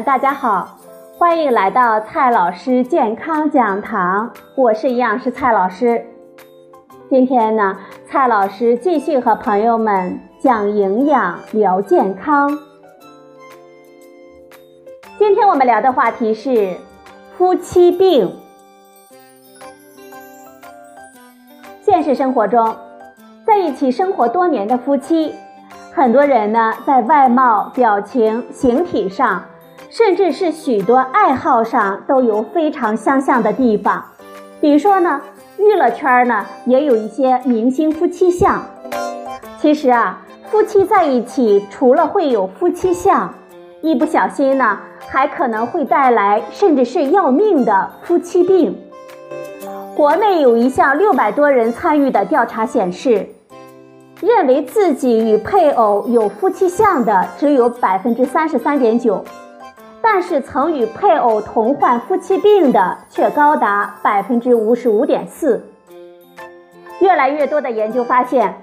大家好，欢迎来到蔡老师健康讲堂，我是营养师蔡老师。今天呢，蔡老师继续和朋友们讲营养聊健康。今天我们聊的话题是夫妻病。现实生活中，在一起生活多年的夫妻。很多人呢，在外貌、表情、形体上，甚至是许多爱好上，都有非常相像的地方。比如说呢，娱乐圈呢，也有一些明星夫妻相。其实啊，夫妻在一起，除了会有夫妻相，一不小心呢，还可能会带来甚至是要命的夫妻病。国内有一项六百多人参与的调查显示。认为自己与配偶有夫妻相的只有百分之三十三点九，但是曾与配偶同患夫妻病的却高达百分之五十五点四。越来越多的研究发现，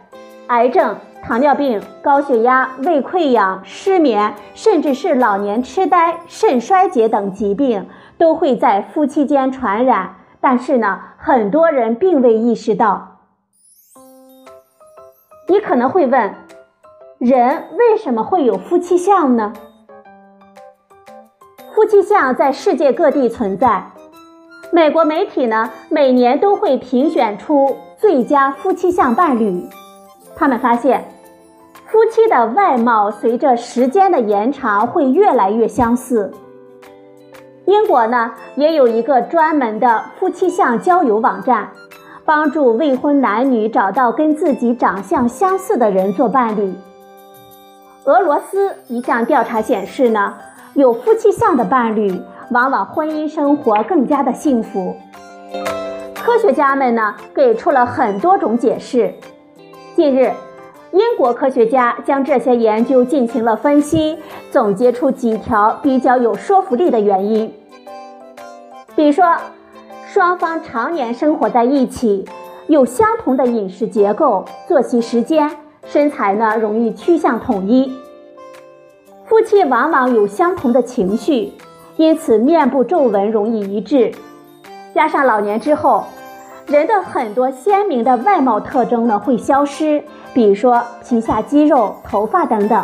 癌症、糖尿病、高血压、胃溃疡、失眠，甚至是老年痴呆、肾衰竭等疾病都会在夫妻间传染，但是呢，很多人并未意识到。你可能会问，人为什么会有夫妻相呢？夫妻相在世界各地存在，美国媒体呢每年都会评选出最佳夫妻相伴侣。他们发现，夫妻的外貌随着时间的延长会越来越相似。英国呢也有一个专门的夫妻相交友网站。帮助未婚男女找到跟自己长相相似的人做伴侣。俄罗斯一项调查显示呢，有夫妻相的伴侣往往婚姻生活更加的幸福。科学家们呢给出了很多种解释。近日，英国科学家将这些研究进行了分析，总结出几条比较有说服力的原因。比如说。双方常年生活在一起，有相同的饮食结构、作息时间，身材呢容易趋向统一。夫妻往往有相同的情绪，因此面部皱纹容易一致。加上老年之后，人的很多鲜明的外貌特征呢会消失，比如说皮下肌肉、头发等等，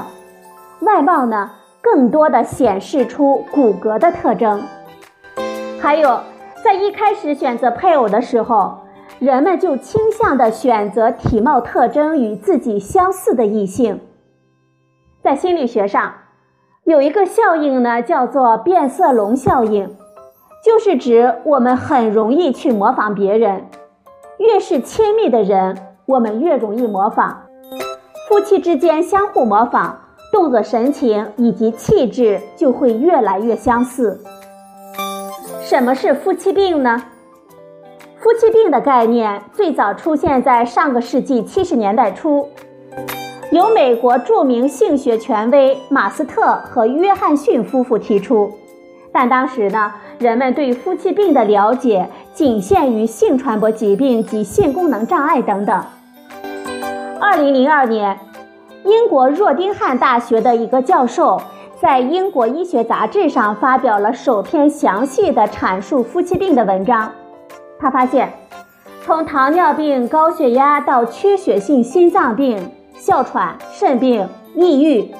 外貌呢更多的显示出骨骼的特征，还有。在一开始选择配偶的时候，人们就倾向的选择体貌特征与自己相似的异性。在心理学上，有一个效应呢，叫做变色龙效应，就是指我们很容易去模仿别人，越是亲密的人，我们越容易模仿。夫妻之间相互模仿，动作、神情以及气质就会越来越相似。什么是夫妻病呢？夫妻病的概念最早出现在上个世纪七十年代初，由美国著名性学权威马斯特和约翰逊夫妇提出。但当时呢，人们对夫妻病的了解仅限于性传播疾病及性功能障碍等等。二零零二年，英国诺丁汉大学的一个教授。在英国医学杂志上发表了首篇详细的阐述夫妻病的文章。他发现，从糖尿病、高血压到缺血性心脏病、哮喘、肾病、抑郁，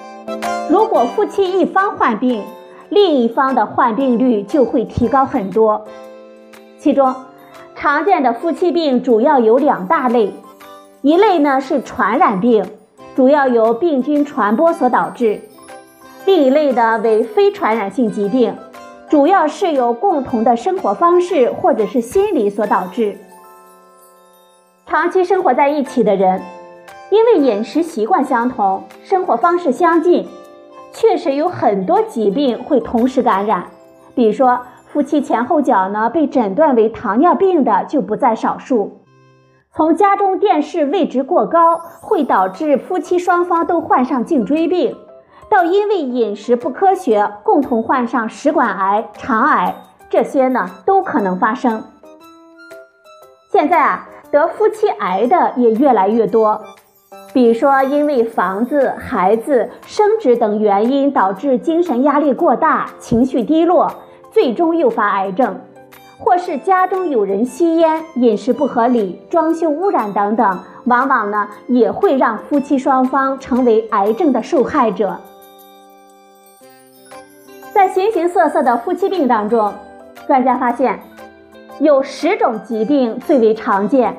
如果夫妻一方患病，另一方的患病率就会提高很多。其中，常见的夫妻病主要有两大类，一类呢是传染病，主要由病菌传播所导致。另一类的为非传染性疾病，主要是由共同的生活方式或者是心理所导致。长期生活在一起的人，因为饮食习惯相同，生活方式相近，确实有很多疾病会同时感染。比如说，夫妻前后脚呢被诊断为糖尿病的就不在少数。从家中电视位置过高，会导致夫妻双方都患上颈椎病。到因为饮食不科学，共同患上食管癌、肠癌，这些呢都可能发生。现在啊，得夫妻癌的也越来越多。比如说因为房子、孩子、生殖等原因导致精神压力过大、情绪低落，最终诱发癌症；或是家中有人吸烟、饮食不合理、装修污染等等，往往呢也会让夫妻双方成为癌症的受害者。在形形色色的夫妻病当中，专家发现，有十种疾病最为常见，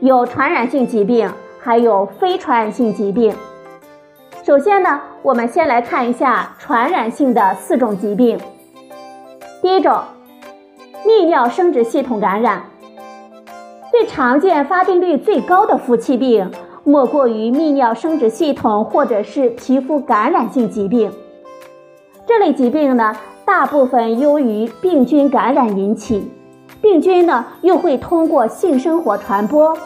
有传染性疾病，还有非传染性疾病。首先呢，我们先来看一下传染性的四种疾病。第一种，泌尿生殖系统感染。最常见、发病率最高的夫妻病，莫过于泌尿生殖系统或者是皮肤感染性疾病。这类疾病呢，大部分由于病菌感染引起，病菌呢又会通过性生活传播，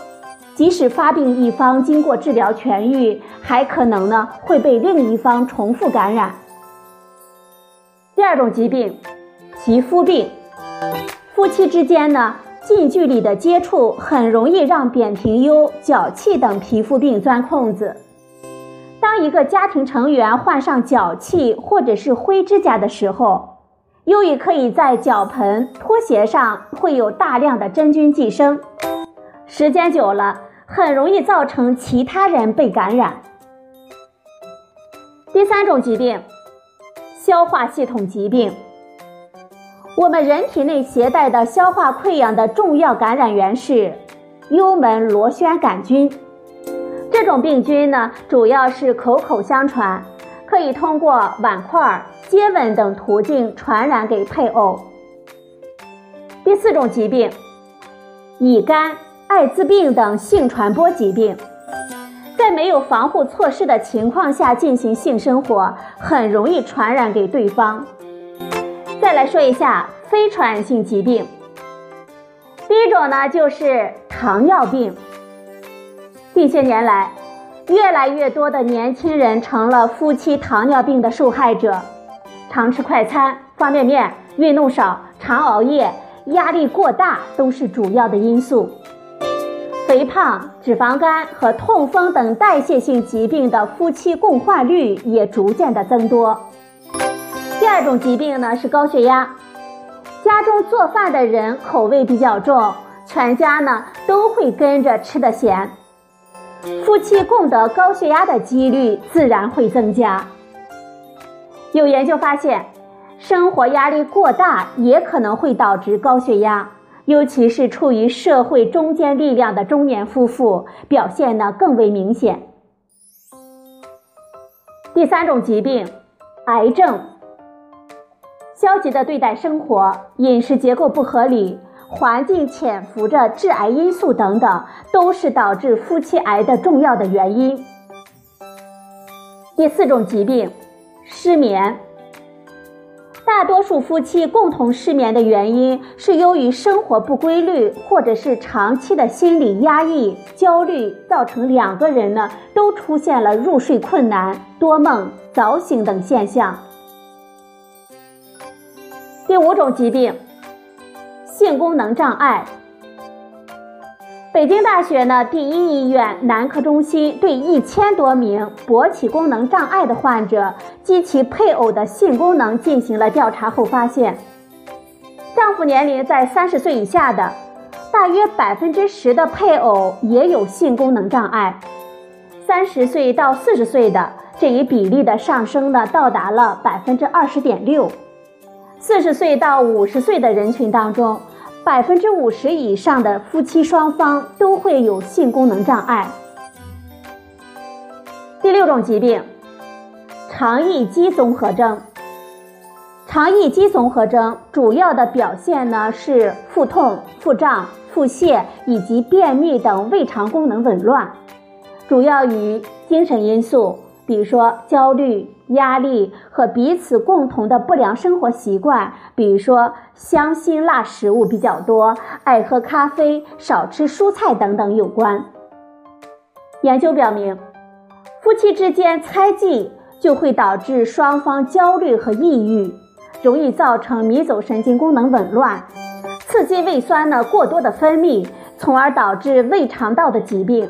即使发病一方经过治疗痊愈，还可能呢会被另一方重复感染。第二种疾病，皮肤病，夫妻之间呢近距离的接触很容易让扁平疣、脚气等皮肤病钻空子。当一个家庭成员患上脚气或者是灰指甲的时候，由于可以在脚盆、拖鞋上会有大量的真菌寄生，时间久了很容易造成其他人被感染。第三种疾病，消化系统疾病。我们人体内携带的消化溃疡的重要感染源是幽门螺旋杆菌。这种病菌呢，主要是口口相传，可以通过碗筷、接吻等途径传染给配偶。第四种疾病，乙肝、艾滋病等性传播疾病，在没有防护措施的情况下进行性生活，很容易传染给对方。再来说一下非传染性疾病，第一种呢就是糖尿病。近些年来，越来越多的年轻人成了夫妻糖尿病的受害者。常吃快餐、方便面、运动少、常熬夜、压力过大都是主要的因素。肥胖、脂肪肝和痛风等代谢性疾病的夫妻共患率也逐渐的增多。第二种疾病呢是高血压，家中做饭的人口味比较重，全家呢都会跟着吃的咸。夫妻共得高血压的几率自然会增加。有研究发现，生活压力过大也可能会导致高血压，尤其是处于社会中坚力量的中年夫妇，表现呢更为明显。第三种疾病，癌症。消极的对待生活，饮食结构不合理。环境潜伏着致癌因素等等，都是导致夫妻癌的重要的原因。第四种疾病，失眠。大多数夫妻共同失眠的原因是由于生活不规律，或者是长期的心理压抑、焦虑，造成两个人呢都出现了入睡困难、多梦、早醒等现象。第五种疾病。性功能障碍。北京大学呢第一医院男科中心对一千多名勃起功能障碍的患者及其配偶的性功能进行了调查后发现，丈夫年龄在三十岁以下的，大约百分之十的配偶也有性功能障碍；三十岁到四十岁的这一比例的上升呢，到达了百分之二十点六。四十岁到五十岁的人群当中。百分之五十以上的夫妻双方都会有性功能障碍。第六种疾病，肠易激综合征。肠易激综合征主要的表现呢是腹痛、腹胀、腹泻以及便秘等胃肠功能紊乱，主要与精神因素。比如说焦虑、压力和彼此共同的不良生活习惯，比如说香辛辣食物比较多、爱喝咖啡、少吃蔬菜等等有关。研究表明，夫妻之间猜忌就会导致双方焦虑和抑郁，容易造成迷走神经功能紊乱，刺激胃酸呢过多的分泌，从而导致胃肠道的疾病。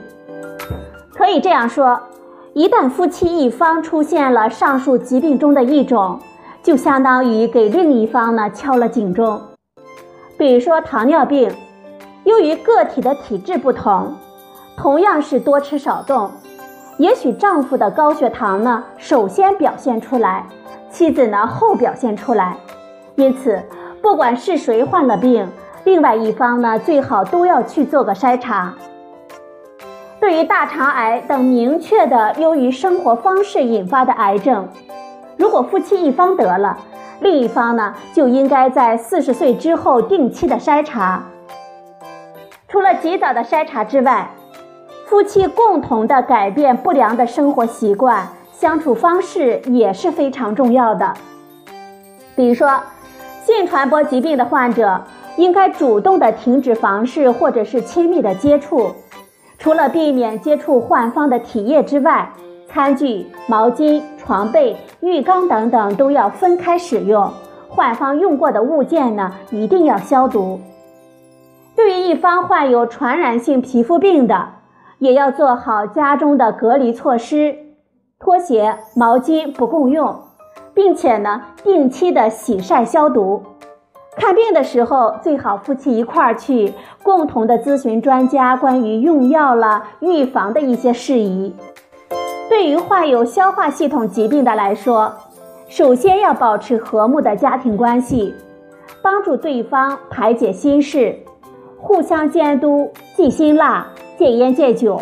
可以这样说，一旦夫妻一方出现了上述疾病中的一种，就相当于给另一方呢敲了警钟。比如说糖尿病，由于个体的体质不同，同样是多吃少动，也许丈夫的高血糖呢首先表现出来，妻子呢后表现出来。因此，不管是谁患了病，另外一方呢最好都要去做个筛查。对于大肠癌等明确的由于生活方式引发的癌症，如果夫妻一方得了，另一方呢就应该在四十岁之后定期的筛查。除了及早的筛查之外，夫妻共同的改变不良的生活习惯、相处方式也是非常重要的。比如说，性传播疾病的患者应该主动的停止房事或者是亲密的接触。除了避免接触患方的体液之外，餐具、毛巾、床被、浴缸等等都要分开使用。患方用过的物件呢，一定要消毒。对于一方患有传染性皮肤病的，也要做好家中的隔离措施，拖鞋、毛巾不共用，并且呢，定期的洗晒消毒。看病的时候，最好夫妻一块儿去，共同的咨询专家关于用药了、预防的一些事宜。对于患有消化系统疾病的来说，首先要保持和睦的家庭关系，帮助对方排解心事，互相监督，忌辛辣、戒烟戒酒，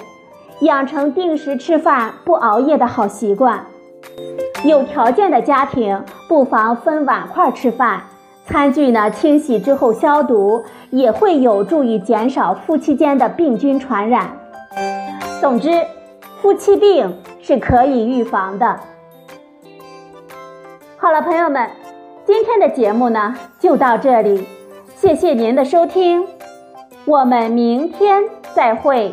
养成定时吃饭、不熬夜的好习惯。有条件的家庭，不妨分碗筷吃饭。餐具呢，清洗之后消毒，也会有助于减少夫妻间的病菌传染。总之，夫妻病是可以预防的。好了，朋友们，今天的节目呢就到这里，谢谢您的收听，我们明天再会。